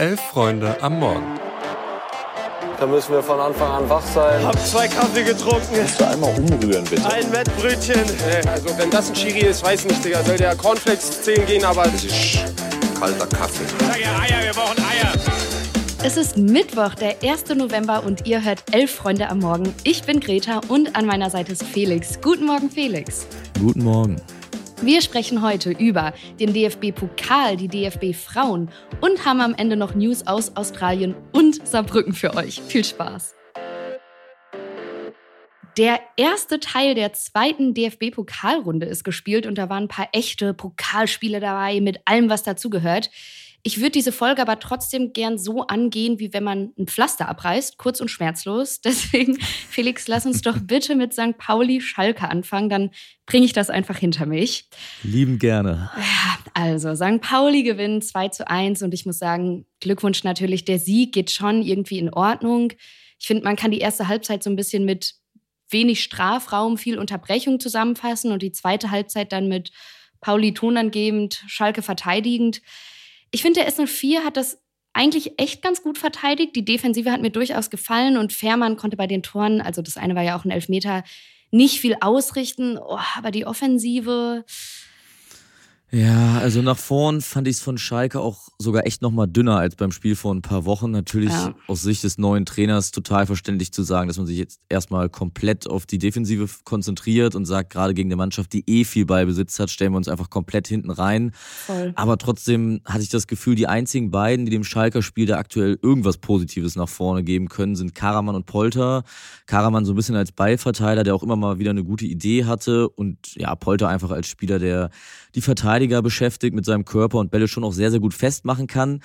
Elf Freunde am Morgen. Da müssen wir von Anfang an wach sein. Hab zwei Kaffee getrunken. Kannst du einmal umrühren, bitte? Ein Wettbrötchen. Also wenn das ein Chiri ist, weiß nicht, Digga. Soll der Cornflakes zählen gehen, aber... Das ist kalter Kaffee. Sag ja Eier, wir brauchen Eier. Es ist Mittwoch, der 1. November und ihr hört Elf Freunde am Morgen. Ich bin Greta und an meiner Seite ist Felix. Guten Morgen, Felix. Guten Morgen. Wir sprechen heute über den DFB-Pokal, die DFB-Frauen und haben am Ende noch News aus Australien und Saarbrücken für euch. Viel Spaß! Der erste Teil der zweiten DFB-Pokalrunde ist gespielt und da waren ein paar echte Pokalspiele dabei mit allem, was dazugehört. Ich würde diese Folge aber trotzdem gern so angehen, wie wenn man ein Pflaster abreißt, kurz und schmerzlos. Deswegen, Felix, lass uns doch bitte mit St. Pauli Schalke anfangen, dann bringe ich das einfach hinter mich. Lieben gerne. Also, St. Pauli gewinnt 2 zu 1 und ich muss sagen, Glückwunsch natürlich, der Sieg geht schon irgendwie in Ordnung. Ich finde, man kann die erste Halbzeit so ein bisschen mit wenig Strafraum, viel Unterbrechung zusammenfassen und die zweite Halbzeit dann mit Pauli tonangebend, Schalke verteidigend. Ich finde, der S04 hat das eigentlich echt ganz gut verteidigt. Die Defensive hat mir durchaus gefallen und Fährmann konnte bei den Toren, also das eine war ja auch ein Elfmeter, nicht viel ausrichten. Oh, aber die Offensive, Ja, also nach vorn fand ich es von Schalke auch sogar echt nochmal dünner als beim Spiel vor ein paar Wochen. Natürlich Ja. aus Sicht des neuen Trainers total verständlich zu sagen, dass man sich jetzt erstmal komplett auf die Defensive konzentriert und sagt, gerade gegen eine Mannschaft, die eh viel Ballbesitz hat, stellen wir uns einfach komplett hinten rein. voll. Aber trotzdem hatte ich das Gefühl, die einzigen beiden, die dem Schalker Spiel da aktuell irgendwas Positives nach vorne geben können, sind Karaman und Polter. Karaman so ein bisschen als Ballverteiler, der auch immer mal wieder eine gute Idee hatte und ja, Polter einfach als Spieler, der die Verteidiger beschäftigt mit seinem Körper und Bälle schon auch sehr, sehr gut festmachen kann.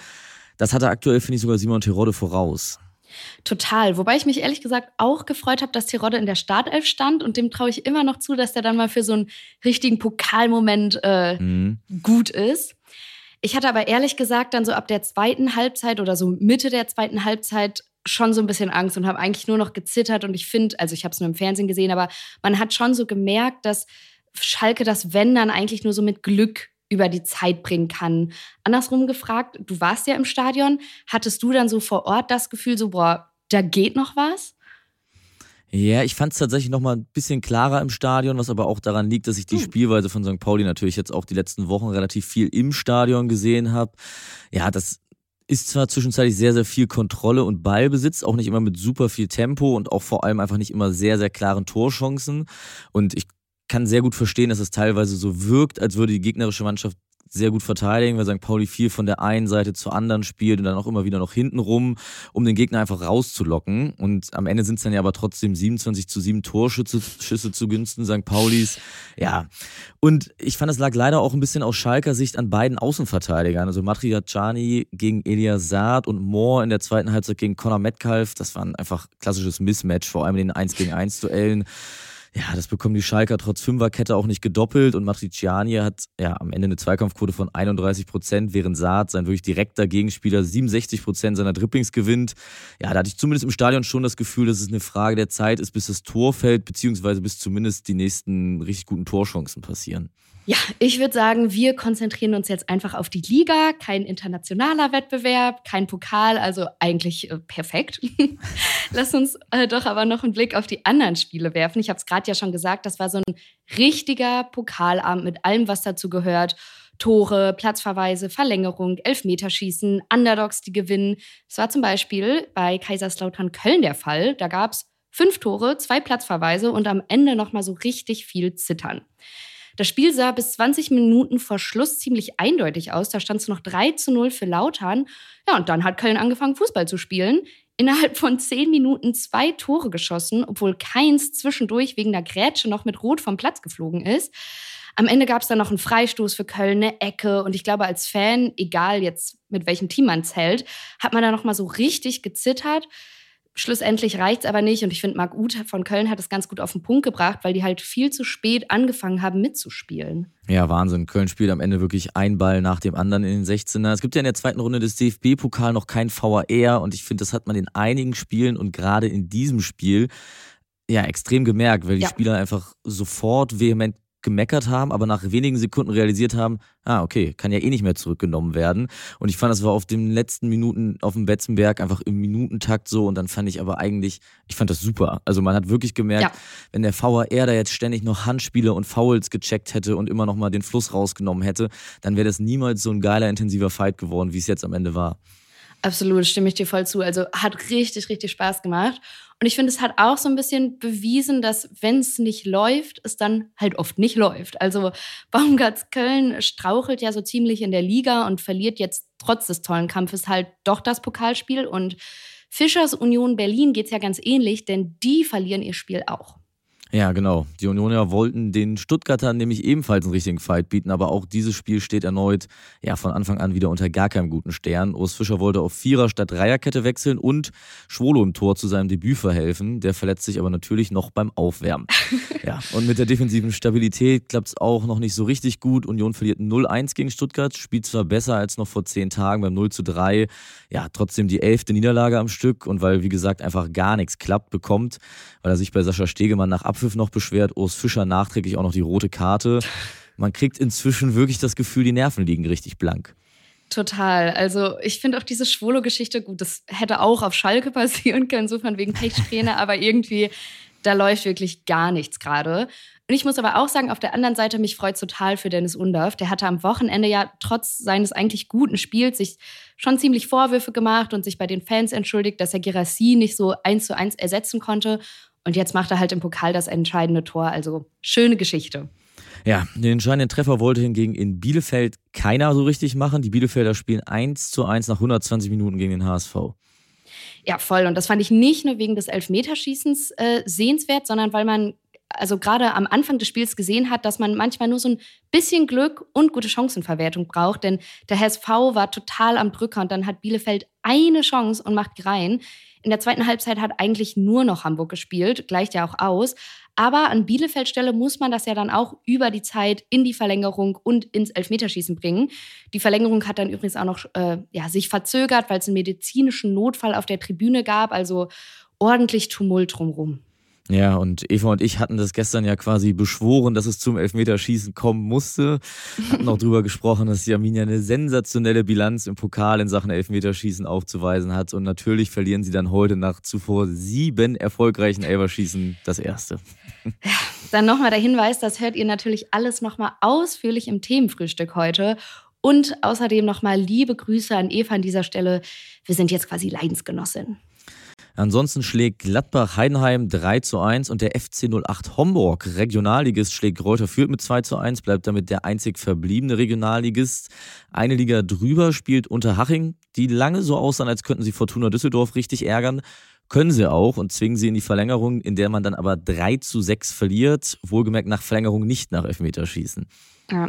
Das hatte aktuell, finde ich, sogar Simon Terodde voraus. Total. Wobei ich mich ehrlich gesagt auch gefreut habe, dass Terodde in der Startelf stand und dem traue ich immer noch zu, dass der dann mal für so einen richtigen Pokalmoment äh, Mhm. gut ist. Ich hatte aber ehrlich gesagt dann so ab der zweiten Halbzeit oder so Mitte der zweiten Halbzeit schon so ein bisschen Angst und habe eigentlich nur noch gezittert und ich finde, also ich habe es nur im Fernsehen gesehen, aber man hat schon so gemerkt, dass Schalke das Wenn dann eigentlich nur so mit Glück über die Zeit bringen kann. Andersrum gefragt, du warst ja im Stadion, hattest du dann so vor Ort das Gefühl so, boah, da geht noch was? Ja, ich fand es tatsächlich noch mal ein bisschen klarer im Stadion, was aber auch daran liegt, dass ich die Hm. Spielweise von St. Pauli natürlich jetzt auch die letzten Wochen relativ viel im Stadion gesehen habe. Ja, das ist zwar zwischenzeitlich sehr, sehr viel Kontrolle und Ballbesitz, auch nicht immer mit super viel Tempo und auch vor allem einfach nicht immer sehr, sehr klaren Torchancen. Und ich kann sehr gut verstehen, dass es teilweise so wirkt, als würde die gegnerische Mannschaft sehr gut verteidigen, weil St. Pauli viel von der einen Seite zur anderen spielt und dann auch immer wieder noch hinten rum, um den Gegner einfach rauszulocken. Und am Ende sind es dann ja aber trotzdem 27 zu 7 Torschüsse Schüsse zugunsten St. Paulis. Ja. Und ich fand, es lag leider auch ein bisschen aus Schalker Sicht an beiden Außenverteidigern. Also Matriacani gegen Elias Saad und Moore in der zweiten Halbzeit gegen Conor Metcalf. Das war ein einfach klassisches Mismatch, vor allem in den 1 gegen 1 Duellen. Ja, das bekommen die Schalker trotz Fünferkette auch nicht gedoppelt und Matriciani hat ja am Ende eine Zweikampfquote von 31 Prozent, während Saad, sein wirklich direkter Gegenspieler, 67 Prozent seiner Dribblings gewinnt. Ja, da hatte ich zumindest im Stadion schon das Gefühl, dass es eine Frage der Zeit ist, bis das Tor fällt, beziehungsweise bis zumindest die nächsten richtig guten Torchancen passieren. Ja, ich würde sagen, wir konzentrieren uns jetzt einfach auf die Liga. Kein internationaler Wettbewerb, kein Pokal, also eigentlich äh, perfekt. Lass uns äh, doch aber noch einen Blick auf die anderen Spiele werfen. Ich habe es gerade ja schon gesagt, das war so ein richtiger Pokalabend mit allem, was dazu gehört. Tore, Platzverweise, Verlängerung, Elfmeterschießen, Underdogs, die gewinnen. Das war zum Beispiel bei Kaiserslautern Köln der Fall. Da gab es fünf Tore, zwei Platzverweise und am Ende nochmal so richtig viel Zittern. Das Spiel sah bis 20 Minuten vor Schluss ziemlich eindeutig aus. Da stand es noch 3 zu 0 für Lautern. Ja, und dann hat Köln angefangen, Fußball zu spielen. Innerhalb von 10 Minuten zwei Tore geschossen, obwohl keins zwischendurch wegen der Grätsche noch mit Rot vom Platz geflogen ist. Am Ende gab es dann noch einen Freistoß für Köln, eine Ecke. Und ich glaube, als Fan, egal jetzt mit welchem Team man zählt, hat man da noch mal so richtig gezittert. Schlussendlich reicht es aber nicht. Und ich finde, Marc Uth von Köln hat es ganz gut auf den Punkt gebracht, weil die halt viel zu spät angefangen haben mitzuspielen. Ja, Wahnsinn. Köln spielt am Ende wirklich ein Ball nach dem anderen in den 16er. Es gibt ja in der zweiten Runde des DFB-Pokal noch kein VAR und ich finde, das hat man in einigen Spielen und gerade in diesem Spiel ja extrem gemerkt, weil die Ja. Spieler einfach sofort vehement gemeckert haben, aber nach wenigen Sekunden realisiert haben, ah, okay, kann ja eh nicht mehr zurückgenommen werden. Und ich fand, das war auf den letzten Minuten auf dem Betzenberg einfach im Minutentakt so. Und dann fand ich aber eigentlich, ich fand das super. Also man hat wirklich gemerkt, ja. wenn der VAR da jetzt ständig noch Handspiele und Fouls gecheckt hätte und immer noch mal den Fluss rausgenommen hätte, dann wäre das niemals so ein geiler, intensiver Fight geworden, wie es jetzt am Ende war. Absolut, stimme ich dir voll zu. Also hat richtig, richtig Spaß gemacht. Und ich finde, es hat auch so ein bisschen bewiesen, dass wenn es nicht läuft, es dann halt oft nicht läuft. Also Baumgarts Köln strauchelt ja so ziemlich in der Liga und verliert jetzt trotz des tollen Kampfes halt doch das Pokalspiel. Und Fischers Union Berlin geht es ja ganz ähnlich, denn die verlieren ihr Spiel auch. Ja, genau. Die Unionier wollten den Stuttgartern nämlich ebenfalls einen richtigen Fight bieten, aber auch dieses Spiel steht erneut ja von Anfang an wieder unter gar keinem guten Stern. Urs Fischer wollte auf Vierer statt Dreierkette wechseln und Schwolo im Tor zu seinem Debüt verhelfen. Der verletzt sich aber natürlich noch beim Aufwärmen. ja, und mit der defensiven Stabilität klappt es auch noch nicht so richtig gut. Union verliert 0-1 gegen Stuttgart, spielt zwar besser als noch vor zehn Tagen beim 0-3. Ja, trotzdem die elfte Niederlage am Stück und weil, wie gesagt, einfach gar nichts klappt, bekommt, weil er sich bei Sascha Stegemann nach Abpfiff Abpfiff noch beschwert, Urs Fischer nachträglich auch noch die rote Karte. Man kriegt inzwischen wirklich das Gefühl, die Nerven liegen richtig blank. Total. Also ich finde auch diese Schwolo-Geschichte gut. Das hätte auch auf Schalke passieren können, so von wegen Pechsträhne, aber irgendwie, da läuft wirklich gar nichts gerade. Und ich muss aber auch sagen, auf der anderen Seite, mich freut total für Dennis Undorf. Der hatte am Wochenende ja trotz seines eigentlich guten Spiels sich schon ziemlich Vorwürfe gemacht und sich bei den Fans entschuldigt, dass er Girassi nicht so eins zu eins ersetzen konnte. Und jetzt macht er halt im Pokal das entscheidende Tor. Also schöne Geschichte. Ja, den entscheidenden Treffer wollte hingegen in Bielefeld keiner so richtig machen. Die Bielefelder spielen 1 zu 1 nach 120 Minuten gegen den HSV. Ja, voll. Und das fand ich nicht nur wegen des Elfmeterschießens äh, sehenswert, sondern weil man also gerade am Anfang des Spiels gesehen hat, dass man manchmal nur so ein bisschen Glück und gute Chancenverwertung braucht. Denn der HSV war total am Drücker und dann hat Bielefeld eine Chance und macht rein. In der zweiten Halbzeit hat eigentlich nur noch Hamburg gespielt, gleicht ja auch aus. Aber an Bielefeld Stelle muss man das ja dann auch über die Zeit in die Verlängerung und ins Elfmeterschießen bringen. Die Verlängerung hat dann übrigens auch noch äh, ja, sich verzögert, weil es einen medizinischen Notfall auf der Tribüne gab. Also ordentlich Tumult drumherum. Ja, und Eva und ich hatten das gestern ja quasi beschworen, dass es zum Elfmeterschießen kommen musste. Hatten auch darüber gesprochen, dass die Arminia eine sensationelle Bilanz im Pokal in Sachen Elfmeterschießen aufzuweisen hat. Und natürlich verlieren sie dann heute nach zuvor sieben erfolgreichen Elferschießen das erste. Ja, dann nochmal der Hinweis, das hört ihr natürlich alles nochmal ausführlich im Themenfrühstück heute. Und außerdem nochmal liebe Grüße an Eva an dieser Stelle. Wir sind jetzt quasi Leidensgenossin. Ansonsten schlägt Gladbach Heidenheim 3 zu 1 und der FC 08 Homburg, Regionalligist, schlägt Reuter Fürth mit 2 zu 1, bleibt damit der einzig verbliebene Regionalligist. Eine Liga drüber spielt Unterhaching, die lange so aussahen, als könnten sie Fortuna Düsseldorf richtig ärgern. Können sie auch und zwingen sie in die Verlängerung, in der man dann aber 3 zu 6 verliert, wohlgemerkt nach Verlängerung nicht nach Elfmeterschießen.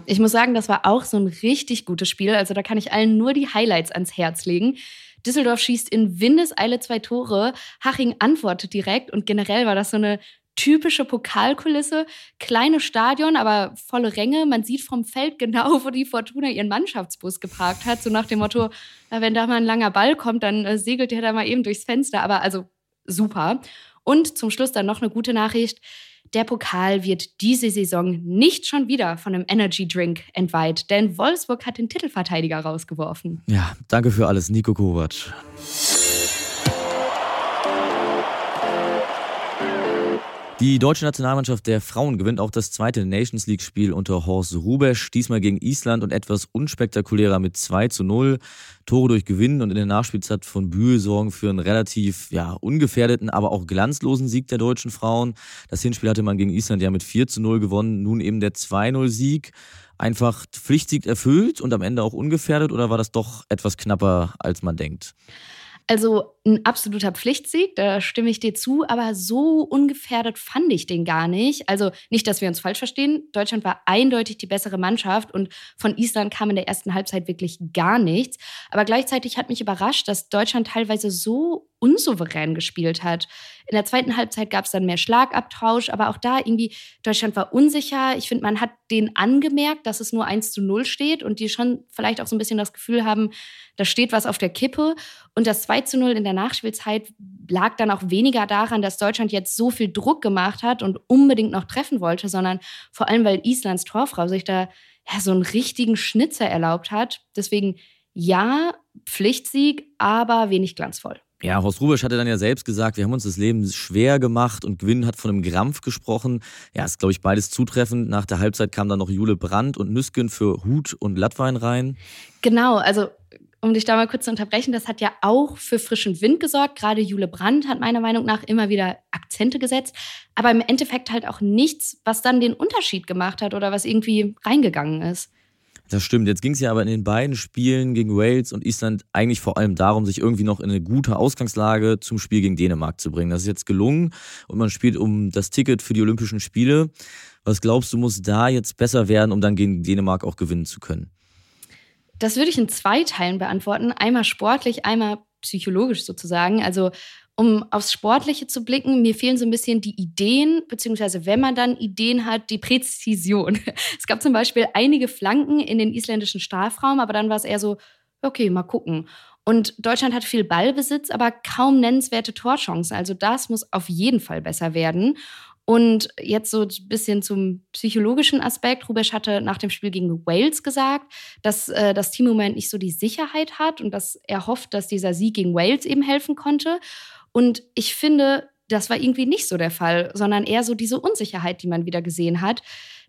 Ich muss sagen, das war auch so ein richtig gutes Spiel. Also da kann ich allen nur die Highlights ans Herz legen. Düsseldorf schießt in Windeseile zwei Tore. Haching antwortet direkt und generell war das so eine typische Pokalkulisse. Kleine Stadion, aber volle Ränge. Man sieht vom Feld genau, wo die Fortuna ihren Mannschaftsbus geparkt hat. So nach dem Motto, wenn da mal ein langer Ball kommt, dann äh, segelt der da mal eben durchs Fenster. Aber also super. Und zum Schluss dann noch eine gute Nachricht. Der Pokal wird diese Saison nicht schon wieder von einem Energy Drink entweiht, denn Wolfsburg hat den Titelverteidiger rausgeworfen. Ja, danke für alles, Nico Kovac. Die deutsche Nationalmannschaft der Frauen gewinnt auch das zweite Nations League-Spiel unter Horst Rubesch, diesmal gegen Island und etwas unspektakulärer mit 2 zu 0. Tore durch Gewinnen und in der Nachspielzeit von Bühl sorgen für einen relativ ja, ungefährdeten, aber auch glanzlosen Sieg der deutschen Frauen. Das Hinspiel hatte man gegen Island ja mit 4 zu 0 gewonnen, nun eben der 2-0-Sieg. Einfach Pflichtsieg erfüllt und am Ende auch ungefährdet oder war das doch etwas knapper, als man denkt? Also ein absoluter Pflichtsieg, da stimme ich dir zu, aber so ungefährdet fand ich den gar nicht. Also nicht, dass wir uns falsch verstehen. Deutschland war eindeutig die bessere Mannschaft und von Island kam in der ersten Halbzeit wirklich gar nichts. Aber gleichzeitig hat mich überrascht, dass Deutschland teilweise so unsouverän gespielt hat. In der zweiten Halbzeit gab es dann mehr Schlagabtausch, aber auch da irgendwie, Deutschland war unsicher. Ich finde, man hat denen angemerkt, dass es nur 1 zu 0 steht und die schon vielleicht auch so ein bisschen das Gefühl haben, da steht was auf der Kippe. Und das 2 zu 0 in der Nachspielzeit lag dann auch weniger daran, dass Deutschland jetzt so viel Druck gemacht hat und unbedingt noch treffen wollte, sondern vor allem, weil Islands Torfrau sich da ja, so einen richtigen Schnitzer erlaubt hat. Deswegen ja, Pflichtsieg, aber wenig glanzvoll. Ja, Horst Rubisch hatte dann ja selbst gesagt, wir haben uns das Leben schwer gemacht und Gwyn hat von einem Krampf gesprochen. Ja, ist, glaube ich, beides zutreffend. Nach der Halbzeit kam dann noch Jule Brandt und Nüsken für Hut und Lattwein rein. Genau, also um dich da mal kurz zu unterbrechen, das hat ja auch für frischen Wind gesorgt. Gerade Jule Brandt hat meiner Meinung nach immer wieder Akzente gesetzt, aber im Endeffekt halt auch nichts, was dann den Unterschied gemacht hat oder was irgendwie reingegangen ist. Das stimmt. Jetzt ging es ja aber in den beiden Spielen gegen Wales und Island eigentlich vor allem darum, sich irgendwie noch in eine gute Ausgangslage zum Spiel gegen Dänemark zu bringen. Das ist jetzt gelungen und man spielt um das Ticket für die Olympischen Spiele. Was glaubst du, muss da jetzt besser werden, um dann gegen Dänemark auch gewinnen zu können? Das würde ich in zwei Teilen beantworten. Einmal sportlich, einmal psychologisch sozusagen. Also um aufs Sportliche zu blicken, mir fehlen so ein bisschen die Ideen, beziehungsweise wenn man dann Ideen hat, die Präzision. Es gab zum Beispiel einige Flanken in den isländischen Strafraum, aber dann war es eher so, okay, mal gucken. Und Deutschland hat viel Ballbesitz, aber kaum nennenswerte Torchancen. Also das muss auf jeden Fall besser werden. Und jetzt so ein bisschen zum psychologischen Aspekt. Rubesch hatte nach dem Spiel gegen Wales gesagt, dass äh, das Team im Moment nicht so die Sicherheit hat und dass er hofft, dass dieser Sieg gegen Wales eben helfen konnte. Und ich finde, das war irgendwie nicht so der Fall, sondern eher so diese Unsicherheit, die man wieder gesehen hat.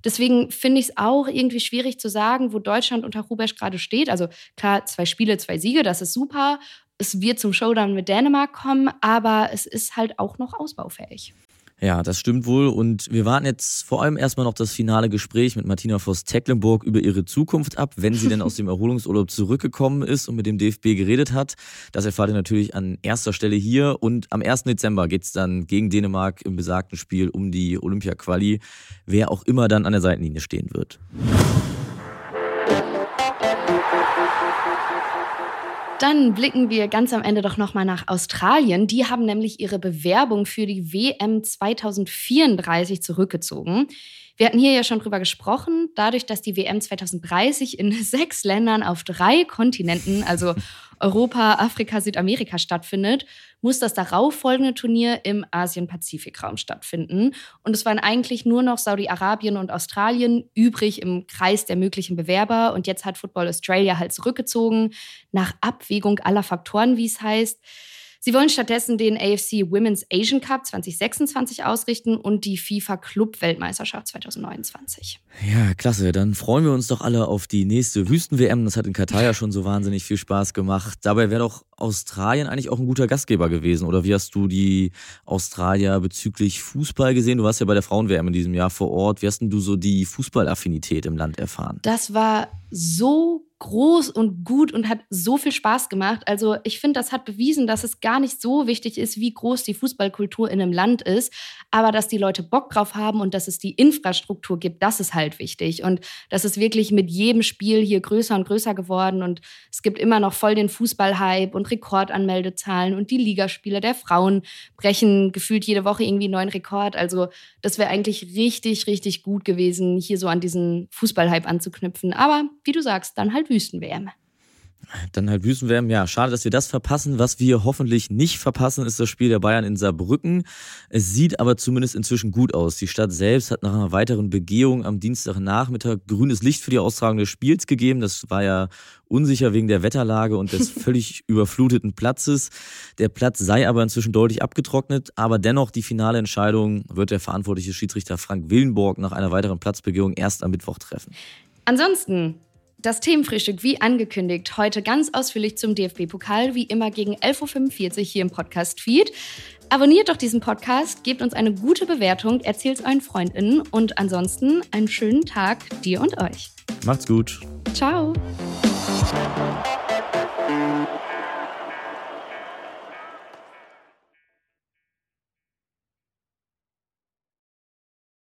Deswegen finde ich es auch irgendwie schwierig zu sagen, wo Deutschland unter Rubesch gerade steht. Also klar, zwei Spiele, zwei Siege, das ist super. Es wird zum Showdown mit Dänemark kommen, aber es ist halt auch noch ausbaufähig. Ja, das stimmt wohl. Und wir warten jetzt vor allem erstmal noch das finale Gespräch mit Martina Voss-Tecklenburg über ihre Zukunft ab, wenn sie denn aus dem Erholungsurlaub zurückgekommen ist und mit dem DFB geredet hat. Das erfahrt ihr natürlich an erster Stelle hier. Und am 1. Dezember geht's dann gegen Dänemark im besagten Spiel um die Olympia-Quali, wer auch immer dann an der Seitenlinie stehen wird. Dann blicken wir ganz am Ende doch nochmal nach Australien. Die haben nämlich ihre Bewerbung für die WM 2034 zurückgezogen. Wir hatten hier ja schon drüber gesprochen, dadurch, dass die WM 2030 in sechs Ländern auf drei Kontinenten, also Europa, Afrika, Südamerika stattfindet, muss das darauffolgende Turnier im Asien-Pazifik-Raum stattfinden. Und es waren eigentlich nur noch Saudi-Arabien und Australien übrig im Kreis der möglichen Bewerber. Und jetzt hat Football Australia halt zurückgezogen, nach Abwägung aller Faktoren, wie es heißt. Sie wollen stattdessen den AFC Women's Asian Cup 2026 ausrichten und die FIFA Club Weltmeisterschaft 2029. Ja, klasse. Dann freuen wir uns doch alle auf die nächste Wüsten-WM. Das hat in Katar ja schon so wahnsinnig viel Spaß gemacht. Dabei wäre doch Australien eigentlich auch ein guter Gastgeber gewesen. Oder wie hast du die Australier bezüglich Fußball gesehen? Du warst ja bei der Frauen-WM in diesem Jahr vor Ort. Wie hast denn du so die Fußballaffinität im Land erfahren? Das war so groß und gut und hat so viel Spaß gemacht. Also ich finde, das hat bewiesen, dass es gar nicht so wichtig ist, wie groß die Fußballkultur in einem Land ist, aber dass die Leute Bock drauf haben und dass es die Infrastruktur gibt, das ist halt wichtig. Und das ist wirklich mit jedem Spiel hier größer und größer geworden und es gibt immer noch voll den Fußballhype und Rekordanmeldezahlen und die Ligaspiele der Frauen brechen gefühlt jede Woche irgendwie einen neuen Rekord. Also das wäre eigentlich richtig, richtig gut gewesen, hier so an diesen Fußballhype anzuknüpfen. Aber wie du sagst, dann halt halt Wüsten-WM. Dann halt Wüsten-WM. Ja, schade, dass wir das verpassen. Was wir hoffentlich nicht verpassen, ist das Spiel der Bayern in Saarbrücken. Es sieht aber zumindest inzwischen gut aus. Die Stadt selbst hat nach einer weiteren Begehung am Dienstagnachmittag grünes Licht für die Austragung des Spiels gegeben. Das war ja unsicher wegen der Wetterlage und des völlig überfluteten Platzes. Der Platz sei aber inzwischen deutlich abgetrocknet, aber dennoch die finale Entscheidung wird der verantwortliche Schiedsrichter Frank Willenborg nach einer weiteren Platzbegehung erst am Mittwoch treffen. Ansonsten das Themenfrühstück, wie angekündigt, heute ganz ausführlich zum DFB-Pokal, wie immer gegen 11.45 Uhr hier im Podcast-Feed. Abonniert doch diesen Podcast, gebt uns eine gute Bewertung, erzählt es euren FreundInnen und ansonsten einen schönen Tag dir und euch. Macht's gut. Ciao.